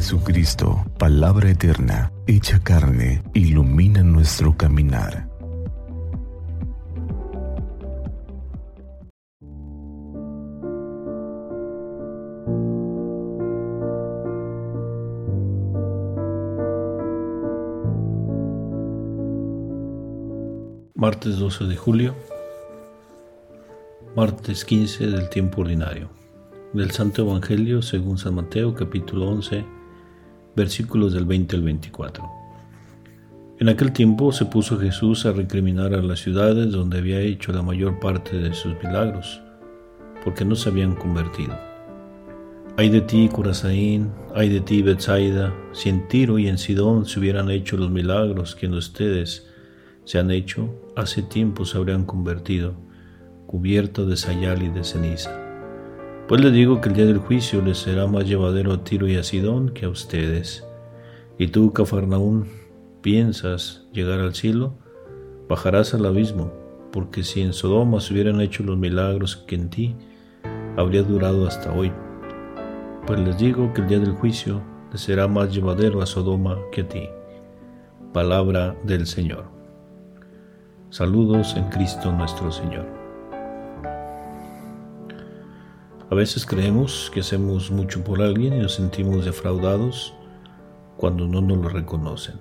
Jesucristo, palabra eterna, hecha carne, ilumina nuestro caminar. Martes 12 de julio, martes 15 del tiempo ordinario, del Santo Evangelio según San Mateo capítulo 11 versículos del 20 al 24. En aquel tiempo se puso Jesús a recriminar a las ciudades donde había hecho la mayor parte de sus milagros, porque no se habían convertido. Ay de ti, Corazaín, ay de ti, Bethsaida, si en Tiro y en Sidón se hubieran hecho los milagros que en ustedes se han hecho, hace tiempo se habrían convertido, cubiertos de sayal y de ceniza. Pues les digo que el día del juicio les será más llevadero a Tiro y a Sidón que a ustedes. Y tú, Cafarnaún, piensas llegar al cielo, bajarás al abismo, porque si en Sodoma se hubieran hecho los milagros que en ti, habría durado hasta hoy. Pues les digo que el día del juicio les será más llevadero a Sodoma que a ti. Palabra del Señor. Saludos en Cristo nuestro Señor. A veces creemos que hacemos mucho por alguien y nos sentimos defraudados cuando no nos lo reconocen.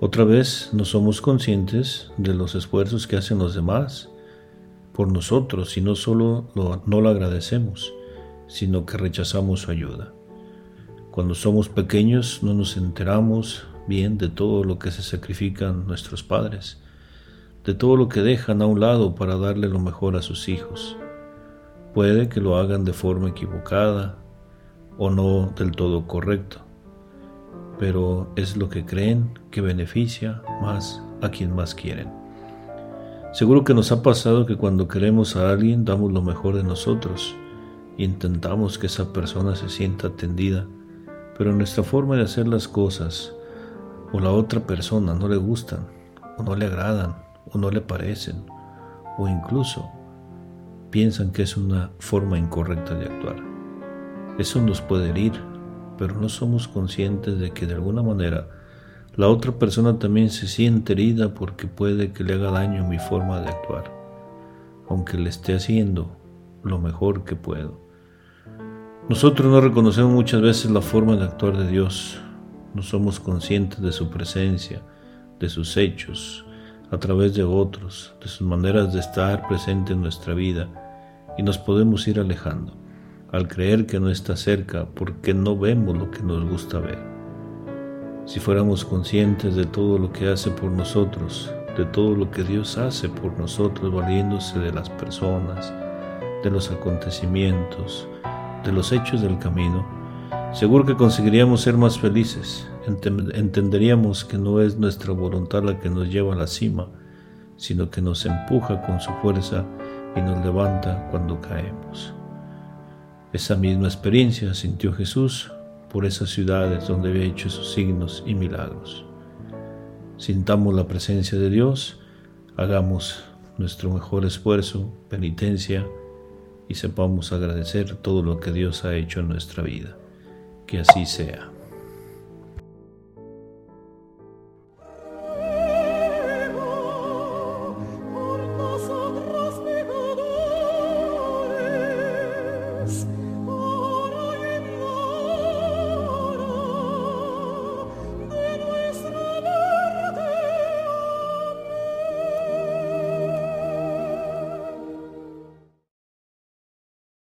Otra vez no somos conscientes de los esfuerzos que hacen los demás por nosotros y no solo no lo agradecemos, sino que rechazamos su ayuda. Cuando somos pequeños no nos enteramos bien de todo lo que se sacrifican nuestros padres, de todo lo que dejan a un lado para darle lo mejor a sus hijos. Puede que lo hagan de forma equivocada o no del todo correcto, pero es lo que creen que beneficia más a quien más quieren. Seguro que nos ha pasado que cuando queremos a alguien damos lo mejor de nosotros intentamos que esa persona se sienta atendida, pero nuestra forma de hacer las cosas o la otra persona no le gustan o no le agradan o no le parecen o incluso piensan que es una forma incorrecta de actuar. Eso nos puede herir, pero no somos conscientes de que de alguna manera la otra persona también se siente herida porque puede que le haga daño mi forma de actuar, aunque le esté haciendo lo mejor que puedo. Nosotros no reconocemos muchas veces la forma de actuar de Dios, no somos conscientes de su presencia, de sus hechos, a través de otros, de sus maneras de estar presente en nuestra vida y nos podemos ir alejando al creer que no está cerca porque no vemos lo que nos gusta ver. Si fuéramos conscientes de todo lo que hace por nosotros, de todo lo que Dios hace por nosotros, valiéndose de las personas, de los acontecimientos, de los hechos del camino, seguro que conseguiríamos ser más felices, entenderíamos que no es nuestra voluntad la que nos lleva a la cima, sino que nos empuja con su fuerza y nos levanta cuando caemos. Esa misma experiencia sintió Jesús por esas ciudades donde había hecho sus signos y milagros. Sintamos la presencia de Dios, hagamos nuestro mejor esfuerzo, penitencia, y sepamos agradecer todo lo que Dios ha hecho en nuestra vida. Que así sea.